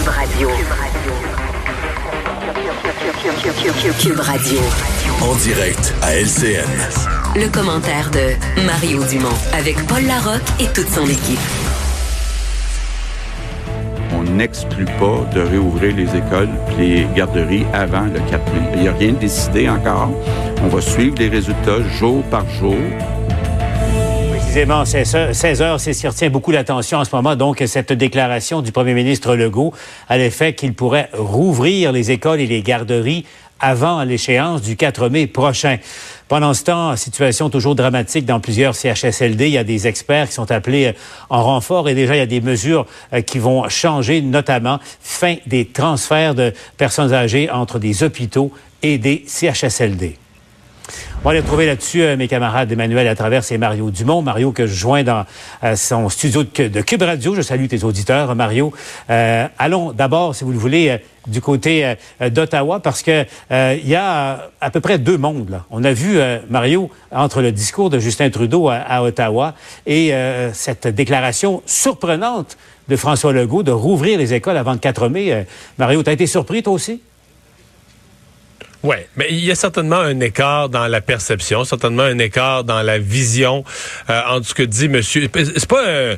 Cube Radio. Cube Radio. En direct à LCN. Le commentaire de Mario Dumont avec Paul Larocque et toute son équipe. On n'exclut pas de réouvrir les écoles et les garderies avant le 4 mai. Il n'y a rien de décidé encore. On va suivre les résultats jour par jour. Précisément, 16 heures, c'est ce qui retient beaucoup l'attention en ce moment. Donc, cette déclaration du premier ministre Legault à l'effet qu'il pourrait rouvrir les écoles et les garderies avant l'échéance du 4 mai prochain. Pendant ce temps, situation toujours dramatique dans plusieurs CHSLD. Il y a des experts qui sont appelés euh, en renfort et déjà il y a des mesures euh, qui vont changer, notamment fin des transferts de personnes âgées entre des hôpitaux et des CHSLD. On va aller trouver là-dessus euh, mes camarades Emmanuel à travers c'est Mario Dumont. Mario que je joins dans euh, son studio de, Cube Radio. Je salue tes auditeurs, Mario. Euh, allons d'abord, si vous le voulez, du côté d'Ottawa parce que il y a à peu près deux mondes. Là. On a vu, Mario, entre le discours de Justin Trudeau à, Ottawa et cette déclaration surprenante de François Legault de rouvrir les écoles avant le 4 mai. Mario, tu as été surpris toi aussi? Oui, mais il y a certainement un écart dans la perception, certainement un écart dans la vision euh, ce que dit monsieur. C'est pas un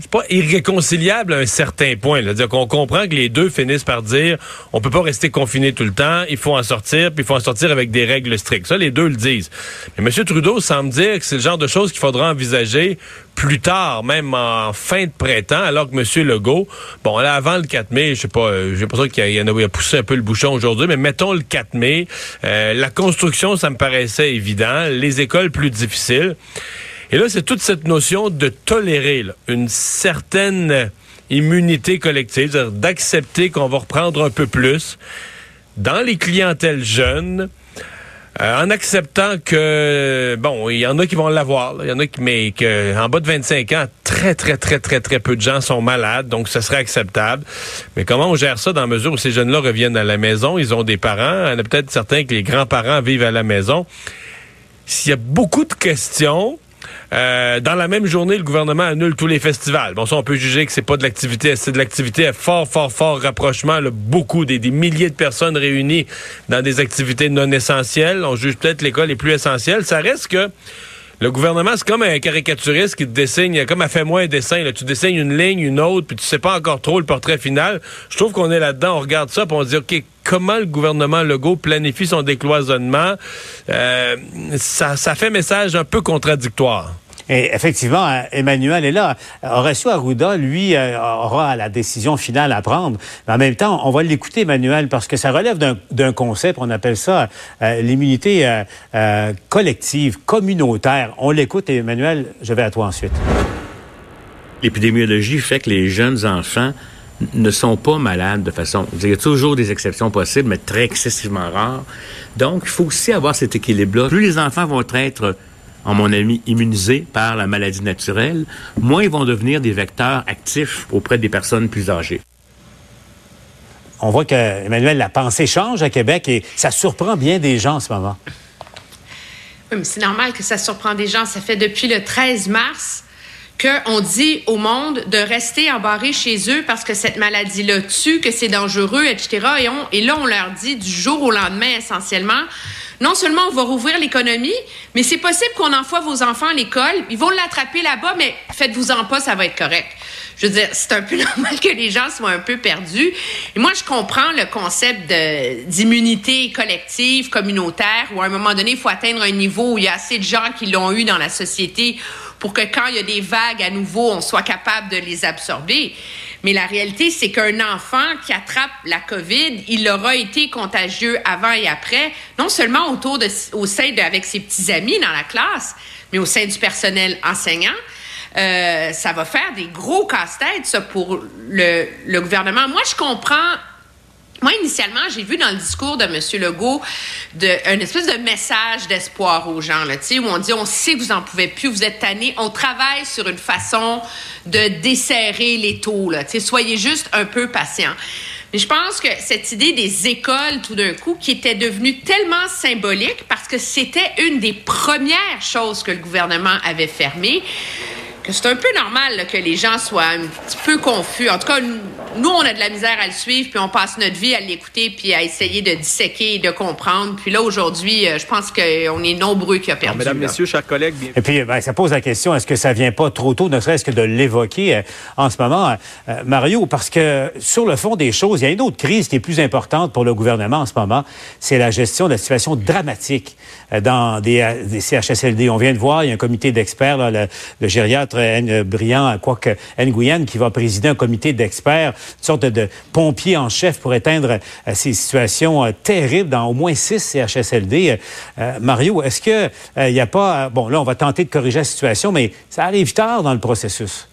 c'est pas irréconciliable à un certain point. C'est-à-dire qu'on comprend que les deux finissent par dire on peut pas rester confiné tout le temps, il faut en sortir, puis il faut en sortir avec des règles strictes. Ça, les deux le disent. Mais M. Trudeau semble dire que c'est le genre de choses qu'il faudra envisager plus tard, même en fin de printemps, alors que M. Legault, bon, là, avant le 4 mai, je sais pas, euh, j'ai l'impression qu'il y, en a, a poussé un peu le bouchon aujourd'hui, mais mettons le 4 mai, euh, la construction, ça me paraissait évident, les écoles plus difficiles. Et là, c'est toute cette notion de tolérer une certaine immunité collective, d'accepter qu'on va reprendre un peu plus dans les clientèles jeunes, euh, en acceptant que bon, il y en a qui vont l'avoir, il y en a qui mais que en bas de 25 ans, très très très très très peu de gens sont malades, donc ce serait acceptable. Mais comment on gère ça dans la mesure où ces jeunes-là reviennent à la maison, ils ont des parents, il y en a peut-être certains que les grands-parents vivent à la maison. S'il y a beaucoup de questions, euh, dans la même journée, le gouvernement annule tous les festivals. Bon, ça, on peut juger que c'est pas de l'activité, c'est de l'activité à fort, fort, fort rapprochement. beaucoup, des, milliers de personnes réunies dans des activités non essentielles. On juge peut-être l'école est plus essentielle. Ça reste que le gouvernement, c'est comme un caricaturiste qui te dessine, comme a fait moi un dessin. Là. Tu dessines une ligne, une autre, puis tu sais pas encore trop le portrait final. Je trouve qu'on est là-dedans, on regarde ça, puis on se dit, OK, comment le gouvernement Legault planifie son décloisonnement? Euh, ça, ça fait message un peu contradictoire. Et effectivement, Emmanuel est là. Horacio Arruda, lui, euh, aura la décision finale à prendre. Mais en même temps, on va l'écouter, Emmanuel, parce que ça relève d'un concept, on appelle ça euh, l'immunité collective, communautaire. On l'écoute, Emmanuel, je vais à toi ensuite. L'épidémiologie fait que les jeunes enfants ne sont pas malades de façon... Il y a toujours des exceptions possibles, mais très excessivement rares. Donc, il faut aussi avoir cet équilibre-là. Plus les enfants vont être en mon avis, immunisés par la maladie naturelle, moins ils vont devenir des vecteurs actifs auprès des personnes plus âgées. On voit que, Emmanuel, la pensée change à Québec et ça surprend bien des gens en ce moment. Oui, mais c'est normal que ça surprend des gens. Ça fait depuis le 13 mars qu'on dit au monde de rester embarré chez eux parce que cette maladie-là tue, que c'est dangereux, etc. Et, on, et là, on leur dit du jour au lendemain, essentiellement, non seulement on va rouvrir l'économie, mais c'est possible qu'on envoie vos enfants à l'école, ils vont l'attraper là-bas, mais faites-vous-en pas, ça va être correct. Je veux dire, c'est un peu normal que les gens soient un peu perdus. Et moi, je comprends le concept d'immunité collective, communautaire, où à un moment donné, il faut atteindre un niveau où il y a assez de gens qui l'ont eu dans la société pour que quand il y a des vagues à nouveau, on soit capable de les absorber. Mais la réalité, c'est qu'un enfant qui attrape la COVID, il aura été contagieux avant et après, non seulement autour de, au sein de, avec ses petits amis dans la classe, mais au sein du personnel enseignant. Euh, ça va faire des gros casse-têtes, ça, pour le, le gouvernement. Moi, je comprends moi, initialement, j'ai vu dans le discours de M. Legault de, un espèce de message d'espoir aux gens, là, où on dit on sait que vous en pouvez plus, vous êtes tannés, on travaille sur une façon de desserrer les taux. Soyez juste un peu patients. Mais je pense que cette idée des écoles, tout d'un coup, qui était devenue tellement symbolique parce que c'était une des premières choses que le gouvernement avait fermées, que c'est un peu normal que les gens soient un petit peu confus. En tout cas, nous, on a de la misère à le suivre, puis on passe notre vie à l'écouter, puis à essayer de disséquer et de comprendre. Puis là, aujourd'hui, euh, je pense qu'on est nombreux qui a perdu. mesdames, Messieurs, chers collègues. Bien... Et puis, ben, ça pose la question, est-ce que ça vient pas trop tôt, ne serait-ce que de l'évoquer euh, en ce moment, euh, Mario? Parce que sur le fond des choses, il y a une autre crise qui est plus importante pour le gouvernement en ce moment, c'est la gestion de la situation dramatique dans des, CHSLD. On vient de voir, il y a un comité d'experts, le, le gériatre N. Briand, quoique Nguyen, qui va présider un comité d'experts, une sorte de, pompiers en chef pour éteindre euh, ces situations euh, terribles dans au moins six CHSLD. Euh, Mario, est-ce que il n'y a pas... bon, là, on va tenter de corriger la situation, mais ça arrive tard dans le processus.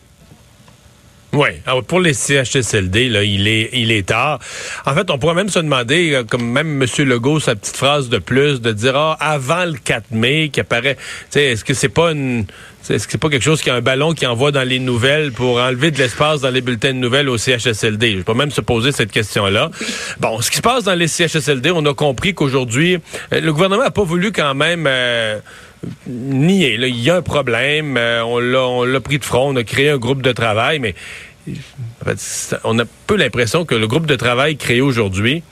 Oui, pour les CHSLD, là, il est, il est tard. En fait, on pourrait même se demander, comme même M. Legault, sa petite phrase de plus, de dire ah, avant le 4 mai, qui apparaît. Est-ce que c'est pas une est-ce que c'est pas quelque chose qui a un ballon qui envoie dans les nouvelles pour enlever de l'espace dans les bulletins de nouvelles au CHSLD? Je peux même se poser cette question-là. Bon, ce qui se passe dans les CHSLD, on a compris qu'aujourd'hui, euh, le gouvernement n'a pas voulu quand même euh, nier. Il y a un problème, euh, on l'a pris de front, on a créé un groupe de travail, mais on a peu l'impression que le groupe de travail créé aujourd'hui,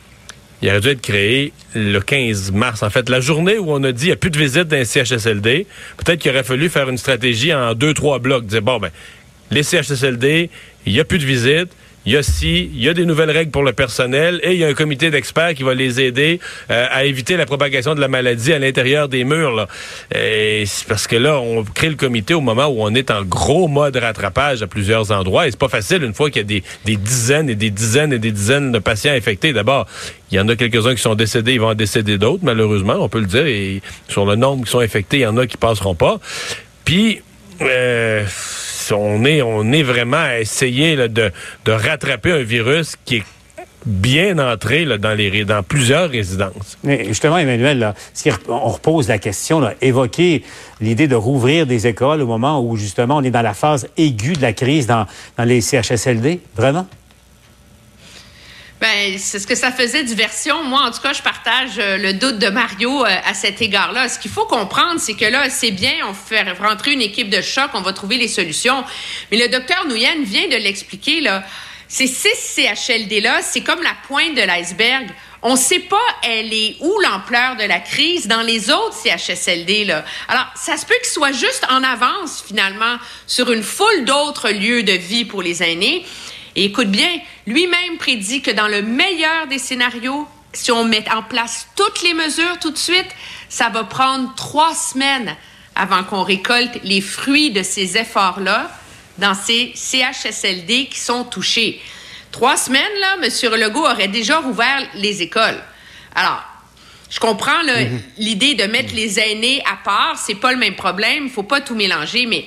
il aurait dû être créé le 15 mars. En fait, la journée où on a dit qu'il n'y a plus de visite d'un CHSLD, peut-être qu'il aurait fallu faire une stratégie en deux, trois blocs. Dire, bon, ben, les CHSLD, il n'y a plus de visite il y a si, il y a des nouvelles règles pour le personnel et il y a un comité d'experts qui va les aider euh, à éviter la propagation de la maladie à l'intérieur des murs. Là. Et parce que là, on crée le comité au moment où on est en gros mode rattrapage à plusieurs endroits et c'est pas facile une fois qu'il y a des, des, dizaines et des dizaines et des dizaines de patients infectés. D'abord, il y en a quelques-uns qui sont décédés, ils vont en décéder d'autres, malheureusement, on peut le dire. Et sur le nombre qui sont infectés, il y en a qui passeront pas. Puis, euh, on est, vraiment à essayer de, rattraper un virus qui est bien entré dans, plusieurs résidences. Mais justement, Emmanuel, on repose la question, évoquer l'idée de rouvrir des écoles au moment où justement on est dans la phase aiguë de la crise dans les CHSLD, vraiment? Ben, c'est ce que ça faisait diversion. Moi, en tout cas, je partage euh, le doute de Mario euh, à cet égard-là. Ce qu'il faut comprendre, c'est que là, c'est bien, on fait rentrer une équipe de choc, on va trouver les solutions. Mais le docteur Nouyen vient de l'expliquer, là. Ces six CHLD-là, c'est comme la pointe de l'iceberg. On ne sait pas elle est où l'ampleur de la crise dans les autres CHSLD. Là. Alors, ça se peut qu'il soit juste en avance, finalement, sur une foule d'autres lieux de vie pour les aînés. Et écoute bien, lui-même prédit que dans le meilleur des scénarios, si on met en place toutes les mesures tout de suite, ça va prendre trois semaines avant qu'on récolte les fruits de ces efforts-là dans ces CHSLD qui sont touchés. Trois semaines, là, M. Legault aurait déjà rouvert les écoles. Alors, je comprends mm-hmm. l'idée de mettre les aînés à part, c'est pas le même problème, il faut pas tout mélanger, mais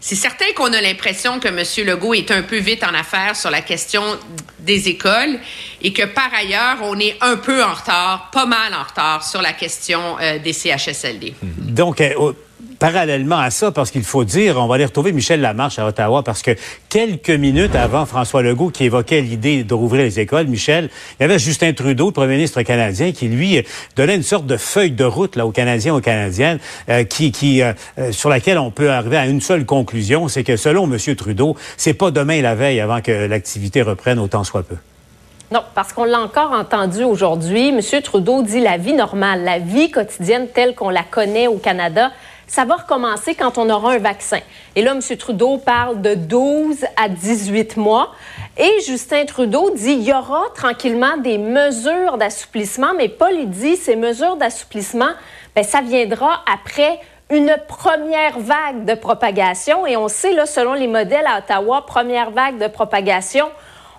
c'est certain qu'on a l'impression que M. Legault est un peu vite en affaires sur la question des écoles et que par ailleurs, on est un peu en retard, pas mal en retard sur la question euh, des CHSLD. Donc, euh, parallèlement à ça, parce qu'il faut dire, on va aller retrouver Michel Lamarche à Ottawa, parce que quelques minutes avant François Legault qui évoquait l'idée de rouvrir les écoles, Michel, il y avait Justin Trudeau, premier ministre canadien, qui lui donnait une sorte de feuille de route là aux Canadiens, aux Canadiennes, euh, qui, qui euh, euh, sur laquelle on peut arriver à une seule conclusion, c'est que selon M. Trudeau, c'est pas demain la veille avant que l'activité reprenne autant soit peu. Non, parce qu'on l'a encore entendu aujourd'hui. M. Trudeau dit la vie normale, la vie quotidienne telle qu'on la connaît au Canada, ça va recommencer quand on aura un vaccin. Et là, M. Trudeau parle de 12 à 18 mois. Et Justin Trudeau dit il y aura tranquillement des mesures d'assouplissement, mais Paul dit ces mesures d'assouplissement, ben, ça viendra après une première vague de propagation. Et on sait, là, selon les modèles à Ottawa, première vague de propagation,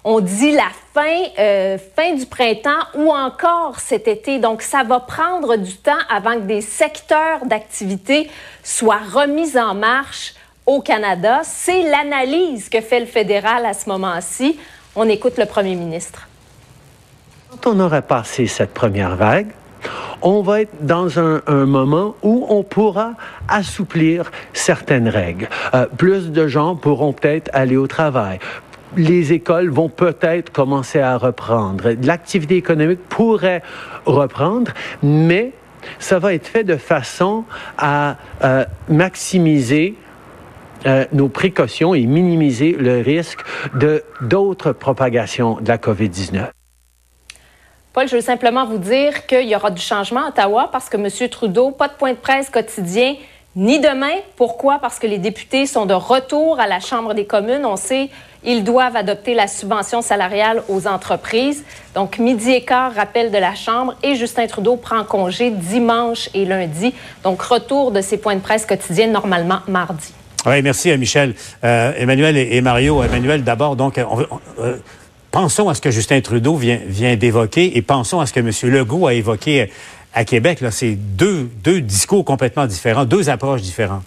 on dit la fin, euh, fin du printemps ou encore cet été. Donc, ça va prendre du temps avant que des secteurs d'activité soient remis en marche au Canada. C'est l'analyse que fait le fédéral à ce moment-ci. On écoute le premier ministre. Quand on aura passé cette première vague, on va être dans un, moment où on pourra assouplir certaines règles. Euh, plus de gens pourront peut-être aller au travail les écoles vont peut-être commencer à reprendre. L'activité économique pourrait reprendre, mais ça va être fait de façon à euh, maximiser euh, nos précautions et minimiser le risque de d'autres propagations de la COVID-19. Paul, je veux simplement vous dire qu'il y aura du changement à Ottawa parce que M. Trudeau, pas de point de presse quotidien, ni demain. Pourquoi? Parce que les députés sont de retour à la Chambre des communes. On sait ils doivent adopter la subvention salariale aux entreprises. Donc, midi et quart, rappel de la Chambre. Et Justin Trudeau prend congé dimanche et lundi. Donc, retour de ses points de presse quotidiens normalement mardi. Oui, merci, Michel. Euh, Emmanuel et, Mario. Emmanuel, d'abord, euh, pensons à ce que Justin Trudeau vient, vient d'évoquer et pensons à ce que M. Legault a évoqué à Québec. C'est deux, deux discours complètement différents, deux approches différentes.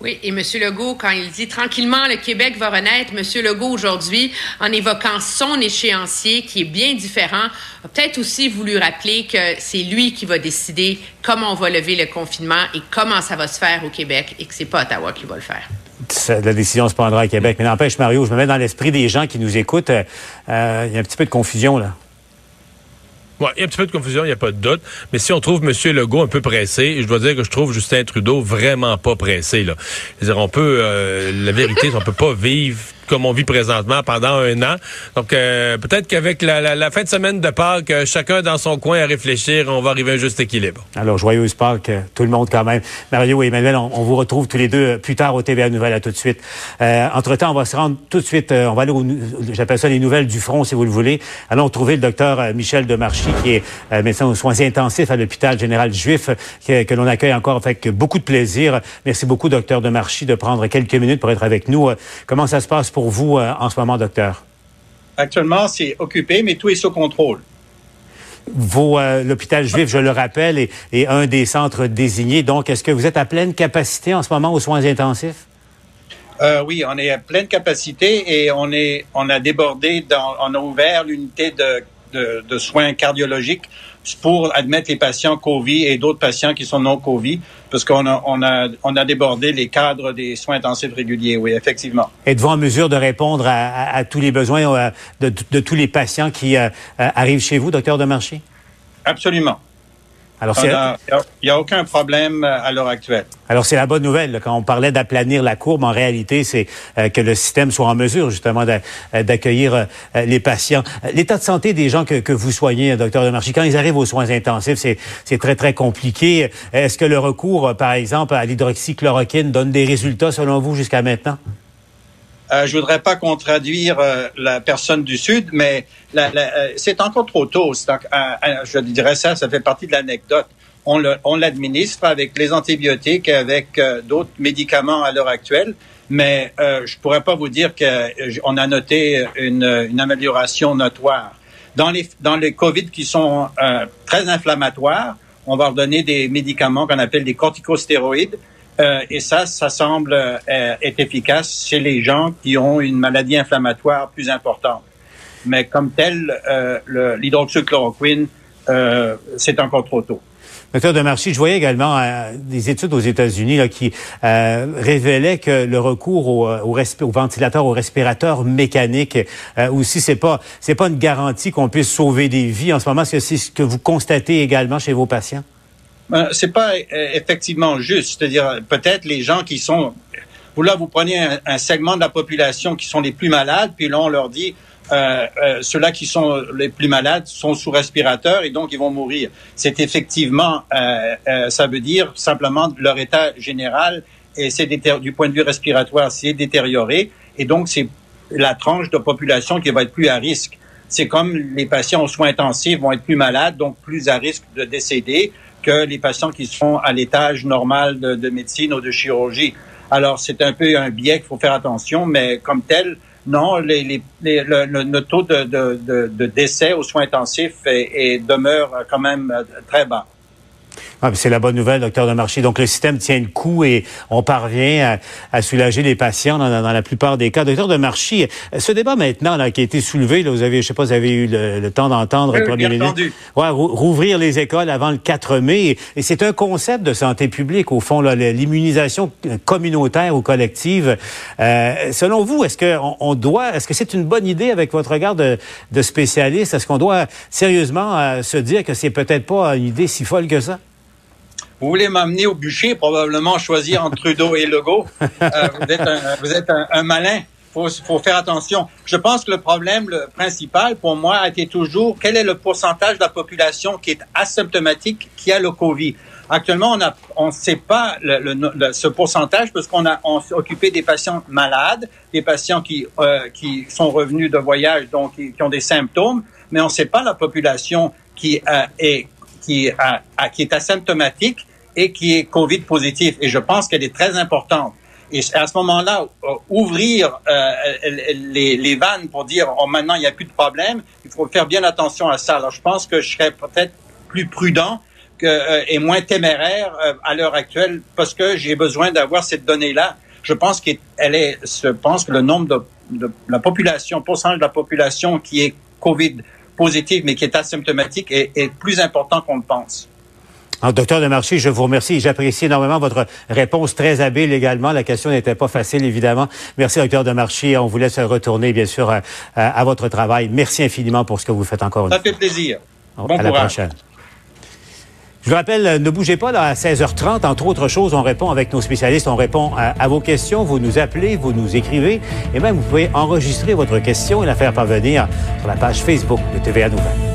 Oui, et M. Legault, quand il dit tranquillement le Québec va renaître, M. Legault aujourd'hui, en évoquant son échéancier qui est bien différent, a peut-être aussi voulu rappeler que c'est lui qui va décider comment on va lever le confinement et comment ça va se faire au Québec et que c'est pas Ottawa qui va le faire la décision se prendra à Québec. Mais n'empêche, Mario, je me mets dans l'esprit des gens qui nous écoutent. Euh, il y a un petit peu de confusion, là. Oui, il y a un petit peu de confusion, il n'y a pas de doute. Mais si on trouve M. Legault un peu pressé, je dois dire que je trouve Justin Trudeau vraiment pas pressé. Là. dire, on peut, euh, la vérité, on peut pas vivre comme on vit présentement pendant un an. Donc euh, peut-être qu'avec la, fin de semaine de Pâques, euh, chacun dans son coin à réfléchir, on va arriver à un juste équilibre. Alors joyeuse Pâques, euh, tout le monde quand même. Mario et Emmanuel, on, vous retrouve tous les deux plus tard au TVA Nouvelles. À tout de suite. entre-temps, on va se rendre tout de suite, on va aller au, j'appelle ça les nouvelles du front, si vous le voulez. Allons trouver le docteur Michel Demarchi, qui est médecin aux soins intensifs à l'hôpital général juif, que, l'on accueille encore avec beaucoup de plaisir. Merci beaucoup, docteur Demarchi, de prendre quelques minutes pour être avec nous. comment ça se passe pour vous euh, en ce moment, docteur? Actuellement, c'est occupé, mais tout est sous contrôle. Euh, l'hôpital juif, je le rappelle, est, un des centres désignés. Donc, est-ce que vous êtes à pleine capacité en ce moment aux soins intensifs? Euh, oui, on est à pleine capacité et on est, on a débordé, dans, on a ouvert l'unité de, de, soins cardiologiques pour admettre les patients COVID et d'autres patients qui sont non COVID, parce qu'on a, on a, on a débordé les cadres des soins intensifs réguliers, oui, effectivement. Êtes-vous en mesure de répondre à, tous les besoins euh, de, tous les patients qui euh, euh, arrivent chez vous, docteur Demarchi? Absolument. Alors, il n'y a, aucun problème euh, à l'heure actuelle. Alors, c'est la bonne nouvelle. Quand on parlait d'aplanir la courbe, en réalité, c'est euh, que le système soit en mesure, justement, euh, d'accueillir les patients. L'état de santé des gens que, vous soignez, docteur Demarchi, quand ils arrivent aux soins intensifs, c'est très, très compliqué. Est-ce que le recours, par exemple, à l'hydroxychloroquine donne des résultats, selon vous, jusqu'à maintenant? Euh, je voudrais pas contraduire la personne du Sud, mais c'est encore trop tôt. je dirais ça, ça fait partie de l'anecdote. On l'administre avec les antibiotiques, avec d'autres médicaments à l'heure actuelle, mais euh, je pourrais pas vous dire qu'on a noté une, une, amélioration notoire. Dans les, dans les COVID qui sont très inflammatoires, on va leur donner des médicaments qu'on appelle des corticostéroïdes euh, et ça, ça semble euh, être efficace chez les gens qui ont une maladie inflammatoire plus importante. Mais comme tel, euh, l'hydroxychloroquine, euh, c'est encore trop tôt. Docteur Demarchi, je voyais également des études aux États-Unis qui révélaient que le recours au, au, au ventilateur, au respirateur mécanique aussi, c'est pas c'est pas une garantie qu'on puisse sauver des vies en ce moment. Est-ce que c'est ce que vous constatez également chez vos patients? Ben, c'est pas euh, effectivement juste. C'est-à-dire, peut-être les gens qui sont, vous là, vous prenez un, segment de la population qui sont les plus malades, puis là, on leur dit, euh, euh, ceux-là qui sont les plus malades sont sous respirateur et donc ils vont mourir. C'est effectivement, euh, euh ça veut dire simplement leur état général et c'est du point de vue respiratoire, c'est détérioré et donc c'est la tranche de population qui va être plus à risque. C'est comme les patients aux soins intensifs vont être plus malades, donc plus à risque de décéder que les patients qui sont à l'étage normal de, médecine ou de chirurgie. Alors, c'est un peu un biais qu'il faut faire attention, mais comme tel, non, le, taux de, de, décès aux soins intensifs demeure quand même très bas. Ah, c'est la bonne nouvelle, docteur Demarchi. Donc, le système tient le coup et on parvient à, soulager les patients dans, la plupart des cas. Docteur Demarchi, ce débat maintenant là, qui a été soulevé, là, vous avez, je sais pas, vous avez eu le, temps d'entendre le premier ministre. Ouais, rouvrir les écoles avant le 4 mai. Et c'est un concept de santé publique, au fond, l'immunisation communautaire ou collective. Euh, selon vous, est-ce qu'on on doit, est-ce que c'est une bonne idée avec votre regard de, de spécialiste? Est-ce qu'on doit sérieusement euh, se dire que c'est peut-être pas une idée si folle que ça? Vous voulez m'amener au bûcher, probablement choisir entre Trudeau et Legault? Euh, vous êtes un, vous êtes un, malin. Faut, faut faire attention. Je pense que le problème le principal pour moi a été toujours quel est le pourcentage de la population qui est asymptomatique qui a le Covid. Actuellement, on a, on sait pas le, ce pourcentage parce qu'on a on s'est occupé des patients malades, des patients qui euh, qui sont revenus de voyage donc qui, ont des symptômes, mais on ne sait pas la population qui euh, est qui, est asymptomatique et qui est Covid positif. Et je pense qu'elle est très importante. Et à ce moment-là, euh, ouvrir euh, les, vannes pour dire oh, maintenant il n'y a plus de problème, il faut faire bien attention à ça. Alors je pense que je serais peut-être plus prudent euh, et moins téméraire à l'heure actuelle parce que j'ai besoin d'avoir cette donnée-là. Je pense qu'elle est, je pense que le nombre de, de la population, pourcentage de la population qui est Covid positive mais qui est asymptomatique est, est plus important qu'on le pense. Alors, docteur Demarchi, je vous remercie. J'apprécie énormément votre réponse très habile également. La question n'était pas facile, évidemment. Merci, docteur Demarchi. On vous laisse retourner, bien sûr, à, votre travail. Merci infiniment pour ce que vous faites encore une fois. Ça fait plaisir. Bon à la prochaine. Je vous rappelle, ne bougez pas, là, à 16h30, entre autres choses, on répond avec nos spécialistes, on répond à, à, vos questions, vous nous appelez, vous nous écrivez, et même vous pouvez enregistrer votre question et la faire parvenir sur la page Facebook de TVA Nouvelles.